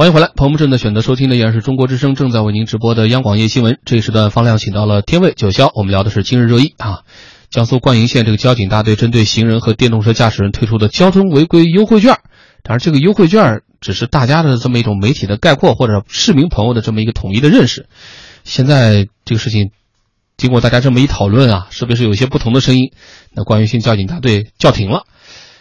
欢迎回来，朋友们正在选择收听的依然是中国之声正在为您直播的央广夜新闻。这一时段方亮请到了天卫九霄，我们聊的是今日热议啊。江苏灌营县这个交警大队针对行人和电动车驾驶人推出的交通违规优惠券，当然这个优惠券只是大家的这么一种媒体的概括或者市民朋友的这么一个统一的认识。现在这个事情经过大家这么一讨论啊，是不是有一些不同的声音？那灌营县交警大队叫停了。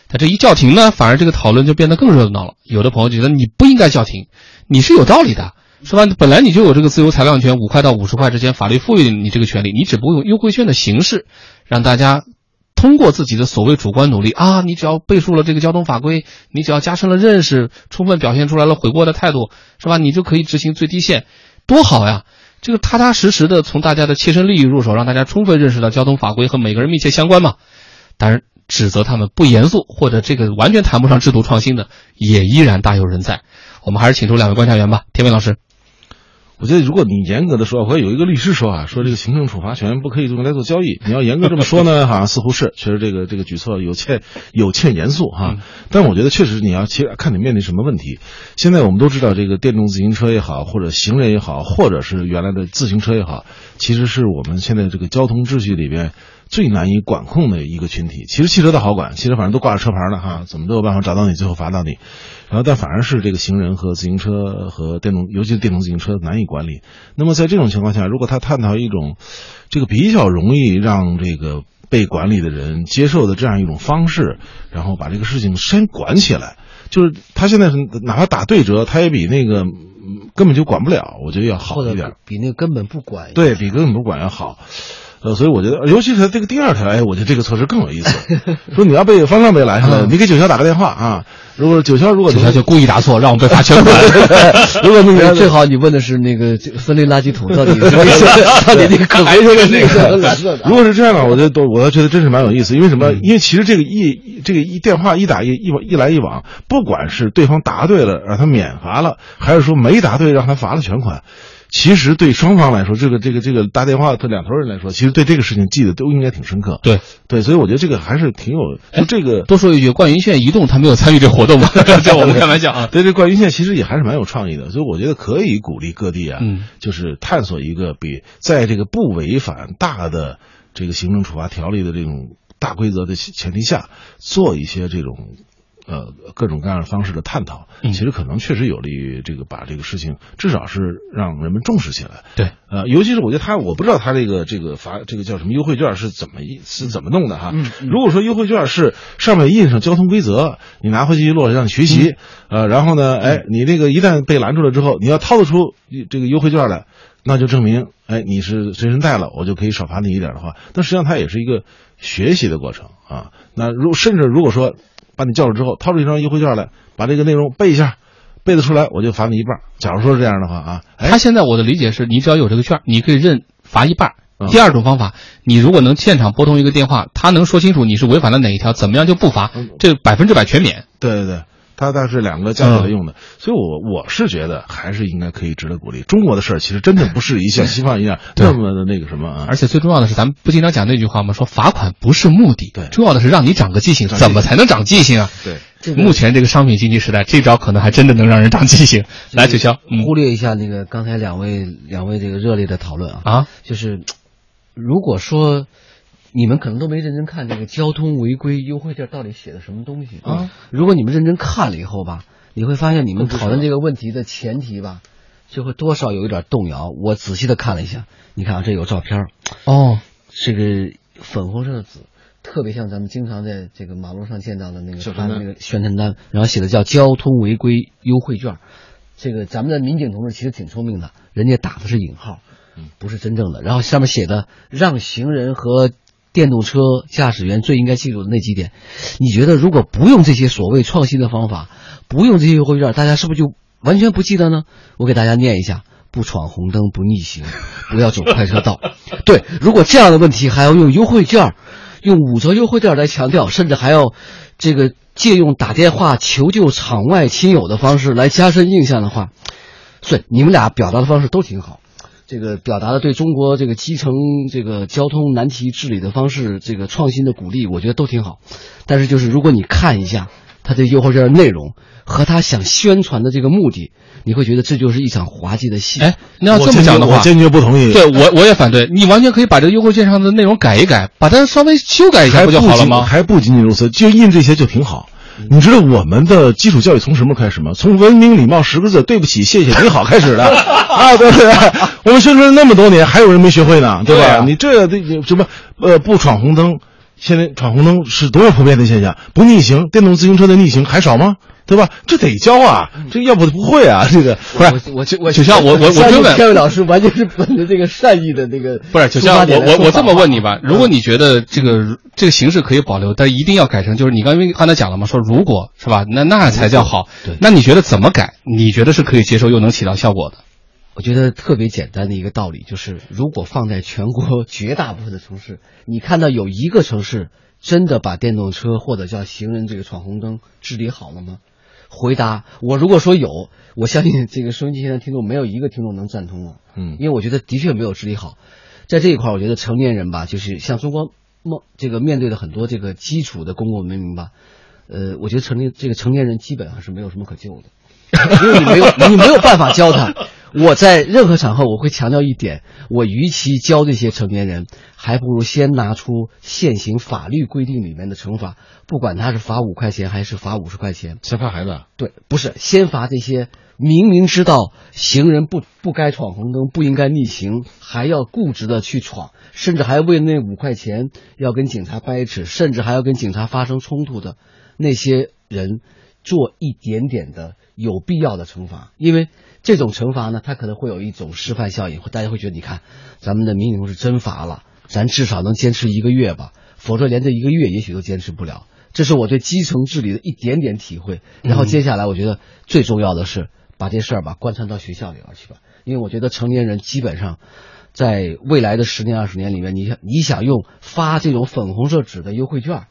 他这一叫停呢，反而这个讨论就变得更热闹了。有的朋友觉得你不应该叫停，你是有道理的，是吧？本来你就有这个自由裁量权，五块到五十块之间，法律赋予你这个权利，你只不过用优惠券的形式，让大家通过自己的所谓主观努力啊，你只要背熟了这个交通法规，你只要加深了认识，充分表现出来了悔过的态度，是吧？你就可以执行最低限，多好呀！这个踏踏实实的从大家的切身利益入手，让大家充分认识到交通法规和每个人密切相关嘛。当然。指责他们不严肃，或者这个完全谈不上制度创新的，也依然大有人在。我们还是请出两位观察员吧，田伟老师。我觉得，如果你严格的说，或者有一个律师说啊，说这个行政处罚权不可以用来做交易。你要严格这么说呢，好像似乎是，确实这个这个举措有欠有欠严肃哈。但我觉得，确实你要其实看你面临什么问题。现在我们都知道，这个电动自行车也好，或者行人也好，或者是原来的自行车也好，其实是我们现在这个交通秩序里边。最难以管控的一个群体，其实汽车倒好管，汽车反正都挂着车牌的哈，怎么都有办法找到你，最后罚到你。然后，但反而是这个行人和自行车和电动，尤其是电动自行车难以管理。那么在这种情况下，如果他探讨一种这个比较容易让这个被管理的人接受的这样一种方式，然后把这个事情先管起来，就是他现在是哪怕打对折，他也比那个根本就管不了，我觉得要好一点，比那个根本不管，对比根本不管要好。呃，所以我觉得，尤其是这个第二条，哎，我觉得这个措施更有意思。说你要被方向被拦下来，你给九霄打个电话啊。如果九霄如果九霄就故意答错，让我们被罚全款。如果那个最好你问的是那个分类垃圾桶到底是到底那个可回收的那个蓝色的。如果是这样的话，我觉得都我倒觉得真是蛮有意思。因为什么？因为其实这个一这个一电话一打一一一来一往，不管是对方答对了让他免罚了，还是说没答对让他罚了全款。其实对双方来说，这个这个这个打电话的两头人来说，其实对这个事情记得都应该挺深刻。对对，所以我觉得这个还是挺有。就这个多说一句，灌云县移动他没有参与这活动吗？这我们开玩笑啊。对，这灌云县其实也还是蛮有创意的，所以我觉得可以鼓励各地啊，就是探索一个比在这个不违反大的这个行政处罚条例的这种大规则的前提下，做一些这种。呃，各种各样的方式的探讨，其实可能确实有利于这个把这个事情至少是让人们重视起来。对，呃，尤其是我觉得他，我不知道他这个这个罚这个叫什么优惠券是怎么是怎么弄的哈。如果说优惠券是上面印上交通规则，你拿回去一摞让你学习，呃，然后呢，哎，你这个一旦被拦住了之后，你要掏得出这个优惠券来，那就证明哎你是随身带了，我就可以少罚你一点的话，但实际上它也是一个学习的过程啊。那如甚至如果说。把你叫住之后，掏出一张优惠券来，把这个内容背一下，背得出来我就罚你一半。假如说是这样的话啊，他现在我的理解是你只要有这个券，你可以认罚一半。第二种方法，你如果能现场拨通一个电话，他能说清楚你是违反了哪一条，怎么样就不罚，这百分之百全免。对对对。它它是两个加起来用的，所以我我是觉得还是应该可以值得鼓励。中国的事儿其实真的不是一像 西方一样那么的那个什么啊。而且最重要的是，咱们不经常讲那句话吗？说罚款不是目的，对，重要的是让你长个记性。怎么才能长记性啊？对，目前这个商品经济时代，这招可能还真的能让人长记性。来，九霄，忽略一下那个刚才两位两位这个热烈的讨论啊啊，就是如果说。你们可能都没认真看这个交通违规优惠券到底写的什么东西啊？如果你们认真看了以后吧，你会发现你们讨论这个问题的前提吧，就会多少有一点动摇。我仔细的看了一下，你看啊，这有照片哦，这个粉红色的纸，特别像咱们经常在这个马路上见到的那个发那个宣传单，然后写的叫交通违规优惠券。这个咱们的民警同志其实挺聪明的，人家打的是引号，不是真正的。然后上面写的让行人和电动车驾驶员最应该记住的那几点，你觉得如果不用这些所谓创新的方法，不用这些优惠券，大家是不是就完全不记得呢？我给大家念一下：不闯红灯，不逆行，不要走快车道。对，如果这样的问题还要用优惠券，用五折优惠券来强调，甚至还要这个借用打电话求救场外亲友的方式来加深印象的话，是你们俩表达的方式都挺好。这个表达的对中国这个基层这个交通难题治理的方式，这个创新的鼓励，我觉得都挺好。但是就是如果你看一下。他的优惠券的内容和他想宣传的这个目的，你会觉得这就是一场滑稽的戏。哎，那要这么讲的话，我坚决不同意。对我我也反对。你完全可以把这个优惠券上的内容改一改，把它稍微修改一下不就好了吗？还不仅仅如此，就印这些就挺好。你知道我们的基础教育从什么开始吗？从文明礼貌十个字，对不起，谢谢，你好开始的 啊！对不对？我们宣传那么多年，还有人没学会呢，对吧？你这这什么呃，不闯红灯，现在闯红灯是多么普遍的现象，不逆行，电动自行车的逆行还少吗？对吧？这得教啊，这要不不会啊。这个不是我我就像我我我就问天伟老师，完全是本着这个善意的这个。不是，就像我我我这么问你吧，如果你觉得这个这个形式可以保留，但一定要改成，就是你刚刚刚才讲了嘛，说如果是吧，那那才叫好。对，那你觉得怎么改？你觉得是可以接受又能起到效果的？我觉得特别简单的一个道理就是，如果放在全国 绝大部分的城市，你看到有一个城市真的把电动车或者叫行人这个闯红灯治理好了吗？回答我，如果说有，我相信这个收音机前的听众没有一个听众能赞同我，嗯，因为我觉得的确没有治理好，在这一块，我觉得成年人吧，就是像中国梦这个面对的很多这个基础的公共文明吧，呃，我觉得成年这个成年人基本上是没有什么可救的。因为你没有，你没有办法教他。我在任何场合我会强调一点：我与其教这些成年人，还不如先拿出现行法律规定里面的惩罚，不管他是罚五块钱还是罚五十块钱。先罚孩子？对，不是先罚这些明明知道行人不不该闯红灯、不应该逆行，还要固执的去闯，甚至还为那五块钱要跟警察掰扯，甚至还要跟警察发生冲突的那些人，做一点点的。有必要的惩罚，因为这种惩罚呢，它可能会有一种示范效应，大家会觉得，你看，咱们的民警是真罚了，咱至少能坚持一个月吧，否则连这一个月也许都坚持不了。这是我对基层治理的一点点体会。然后接下来，我觉得最重要的是把这事儿吧贯穿到学校里边去吧，因为我觉得成年人基本上在未来的十年二十年里面，你想你想用发这种粉红色纸的优惠券。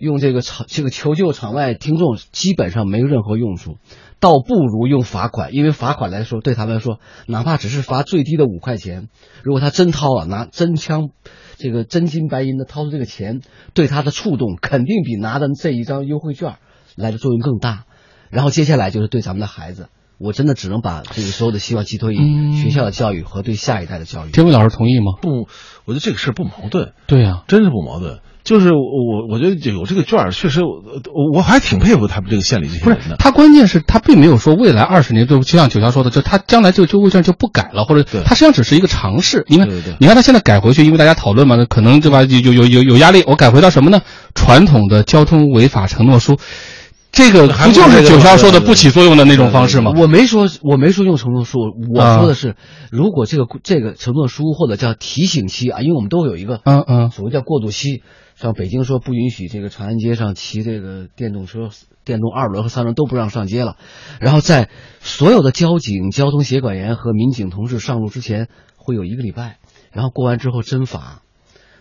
用这个场这个求救场外听众基本上没有任何用处，倒不如用罚款，因为罚款来说对他们来说，哪怕只是罚最低的五块钱，如果他真掏了，拿真枪，这个真金白银的掏出这个钱，对他的触动肯定比拿的这一张优惠券来的作用更大。然后接下来就是对咱们的孩子，我真的只能把这个所有的希望寄托于学校的教育和对下一代的教育。天伟老师同意吗？不，我觉得这个事不矛盾。对呀，真是不矛盾。就是我，我觉得有这个券儿，确实，我我还挺佩服他们这个县里这些人的。他关键是他并没有说未来二十年就就像九霄说的，就他将来这个优惠券就不改了，或者他实际上只是一个尝试。因为你看他现在改回去，因为大家讨论嘛，可能对吧？有有有有压力，我改回到什么呢？传统的交通违法承诺书，这个不就是九霄说的不起作用的那种方式吗？我没说，我没说用承诺书，我说的是，如果这个这个承诺书或者叫提醒期啊，因为我们都会有一个嗯嗯，所谓叫过渡期。像北京说不允许这个长安街上骑这个电动车、电动二轮和三轮都不让上街了，然后在所有的交警、交通协管员和民警同志上路之前会有一个礼拜，然后过完之后真罚。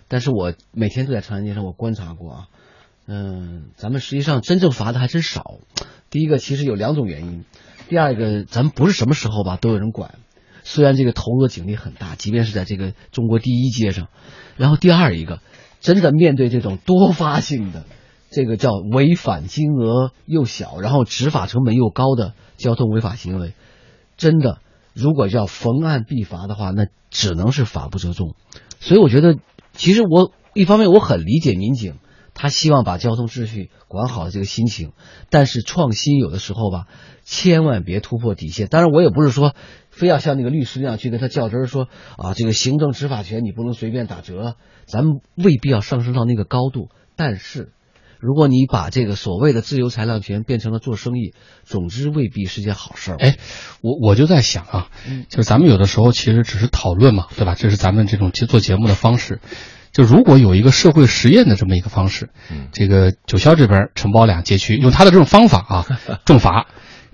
但是我每天都在长安街上，我观察过啊，嗯，咱们实际上真正罚的还真少。第一个其实有两种原因，第二个咱们不是什么时候吧都有人管，虽然这个投入的警力很大，即便是在这个中国第一街上，然后第二一个。真的面对这种多发性的，这个叫违反金额又小，然后执法成本又高的交通违法行为，真的如果要逢案必罚的话，那只能是法不责众。所以我觉得，其实我一方面我很理解民警，他希望把交通秩序管好的这个心情，但是创新有的时候吧，千万别突破底线。当然，我也不是说非要像那个律师那样去跟他较真儿，说啊，这个行政执法权你不能随便打折。咱们未必要上升到那个高度，但是，如果你把这个所谓的自由裁量权变成了做生意，总之未必是件好事儿。哎，我我就在想啊，就是咱们有的时候其实只是讨论嘛，对吧？这是咱们这种做节目的方式。就如果有一个社会实验的这么一个方式，这个九霄这边承包两街区，用他的这种方法啊，重罚。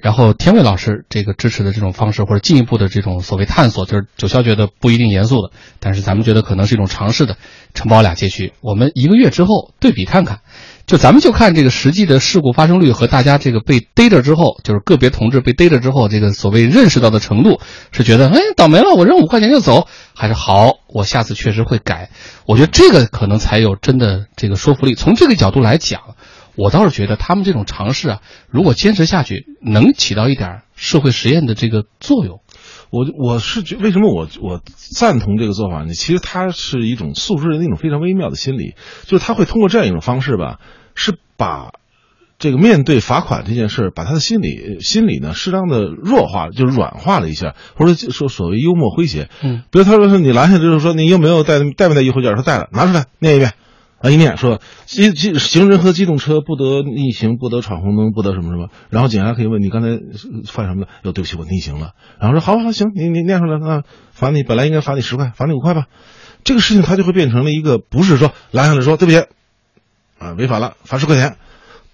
然后天卫老师这个支持的这种方式，或者进一步的这种所谓探索，就是九霄觉得不一定严肃的，但是咱们觉得可能是一种尝试的，承包俩街区，我们一个月之后对比看看，就咱们就看这个实际的事故发生率和大家这个被逮着之后，就是个别同志被逮着之后，这个所谓认识到的程度，是觉得哎倒霉了，我扔五块钱就走，还是好，我下次确实会改。我觉得这个可能才有真的这个说服力。从这个角度来讲。我倒是觉得他们这种尝试啊，如果坚持下去，能起到一点社会实验的这个作用。我我是觉为什么我我赞同这个做法呢？其实它是一种素质人的一种非常微妙的心理，就是他会通过这样一种方式吧，是把这个面对罚款这件事，把他的心理心理呢适当的弱化，就是软化了一下，或者说所谓幽默诙谐。嗯，比如他说是你拦下就是说你有没有带带没带优惠券？说带了，拿出来念一遍。啊，一念说，机机行人和机动车不得逆行，不得闯红灯，不得什么什么。然后警察可以问你刚才犯什么了？哟，对不起，我逆行了。然后说，好好行，你你念出来啊，罚你本来应该罚你十块，罚你五块吧。这个事情他就会变成了一个，不是说拦下来说对不起，啊，违法了，罚十块钱。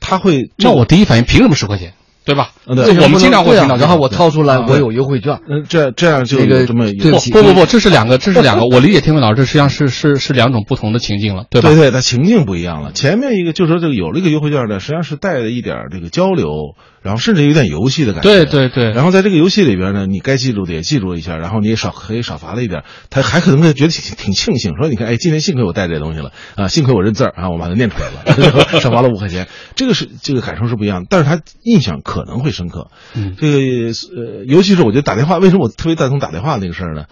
他会，那我第一反应凭什么十块钱？对吧？对，我们经常会听到，然后我掏出来，我有优惠券。嗯，这这样就有这么不不不不，这是两个，这是两个。我理解天伟老师，这实际上是是是两种不同的情境了，对吧？对对，它情境不一样了。前面一个就是说这个有了一个优惠券呢，实际上是带着一点这个交流，然后甚至有点游戏的感觉。对对对。然后在这个游戏里边呢，你该记住的也记住一下，然后你也少可以少罚了一点，他还可能会觉得挺挺庆幸，说你看，哎，今天幸亏我带这东西了啊，幸亏我认字儿啊，我把它念出来了，少罚了五块钱。这个是这个感受是不一样的，但是他印象可能会深刻。嗯，这个呃，尤其是我觉得打电话，为什么我特别赞同打电话那个事儿呢？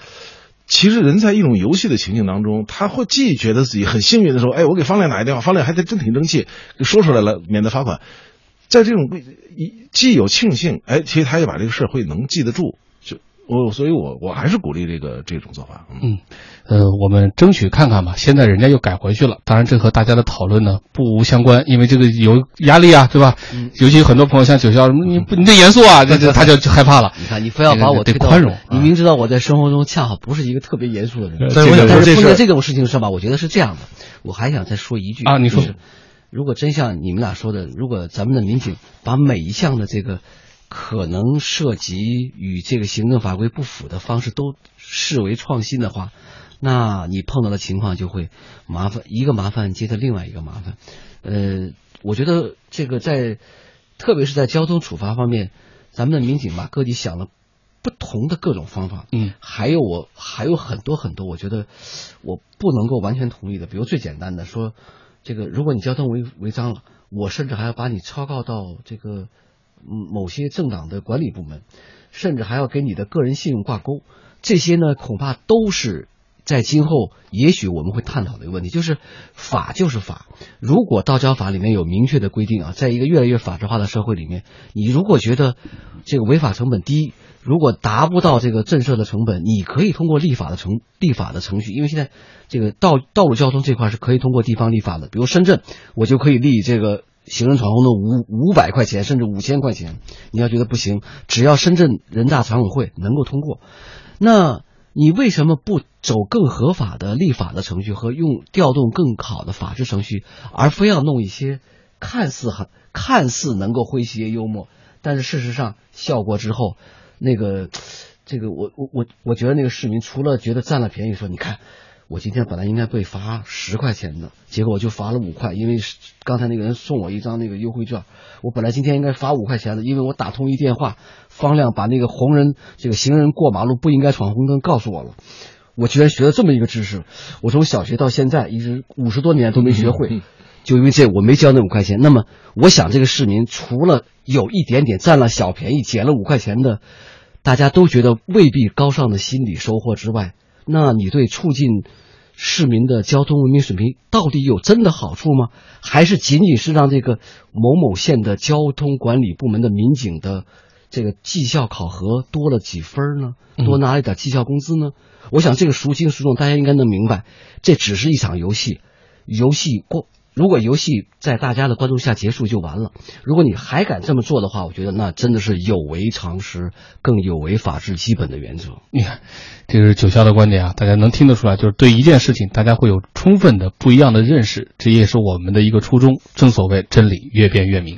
其实人在一种游戏的情境当中，他会既觉得自己很幸运的时候，哎，我给方亮打一电话，方亮还得真挺争气，说出来了，免得罚款。在这种既有庆幸，哎，其实他也把这个事儿会能记得住。我所以，我我还是鼓励这个这种做法。嗯，呃，我们争取看看吧。现在人家又改回去了，当然这和大家的讨论呢不无相关，因为这个有压力啊，对吧？嗯。尤其很多朋友像九霄什么，你不你这严肃啊，这这他就害怕了。你看，你非要把我得宽容。你明知道我在生活中恰好不是一个特别严肃的人，但是但是碰见这种事情上吧，我觉得是这样的。我还想再说一句啊，你说，如果真像你们俩说的，如果咱们的民警把每一项的这个。可能涉及与这个行政法规不符的方式都视为创新的话，那你碰到的情况就会麻烦一个麻烦接着另外一个麻烦。呃，我觉得这个在特别是在交通处罚方面，咱们的民警吧，各地想了不同的各种方法。嗯，还有我还有很多很多，我觉得我不能够完全同意的。比如最简单的说，这个如果你交通违违章了，我甚至还要把你抄告到这个。某些政党的管理部门，甚至还要跟你的个人信用挂钩，这些呢，恐怕都是在今后也许我们会探讨的一个问题。就是法就是法，如果道交法里面有明确的规定啊，在一个越来越法治化的社会里面，你如果觉得这个违法成本低，如果达不到这个震慑的成本，你可以通过立法的程立法的程序，因为现在这个道道路交通这块是可以通过地方立法的，比如深圳，我就可以立这个。行人闯红灯五五百块钱，甚至五千块钱，你要觉得不行，只要深圳人大常委会能够通过，那你为什么不走更合法的立法的程序和用调动更好的法治程序，而非要弄一些看似很看似能够诙谐幽默，但是事实上效果之后，那个这个我我我我觉得那个市民除了觉得占了便宜，说你看。我今天本来应该被罚十块钱的，结果我就罚了五块，因为刚才那个人送我一张那个优惠券。我本来今天应该罚五块钱的，因为我打通一电话，方亮把那个红人这个行人过马路不应该闯红灯告诉我了。我居然学了这么一个知识，我从小学到现在一直五十多年都没学会，就因为这我没交那五块钱。那么我想，这个市民除了有一点点占了小便宜、捡了五块钱的，大家都觉得未必高尚的心理收获之外。那你对促进市民的交通文明水平到底有真的好处吗？还是仅仅是让这个某某县的交通管理部门的民警的这个绩效考核多了几分呢？多拿了一点绩效工资呢？我想这个孰轻孰重，大家应该能明白，这只是一场游戏，游戏过。如果游戏在大家的关注下结束就完了，如果你还敢这么做的话，我觉得那真的是有违常识，更有违法治基本的原则。你看，这是九霄的观点啊，大家能听得出来，就是对一件事情，大家会有充分的不一样的认识，这也是我们的一个初衷。正所谓真理越辩越明。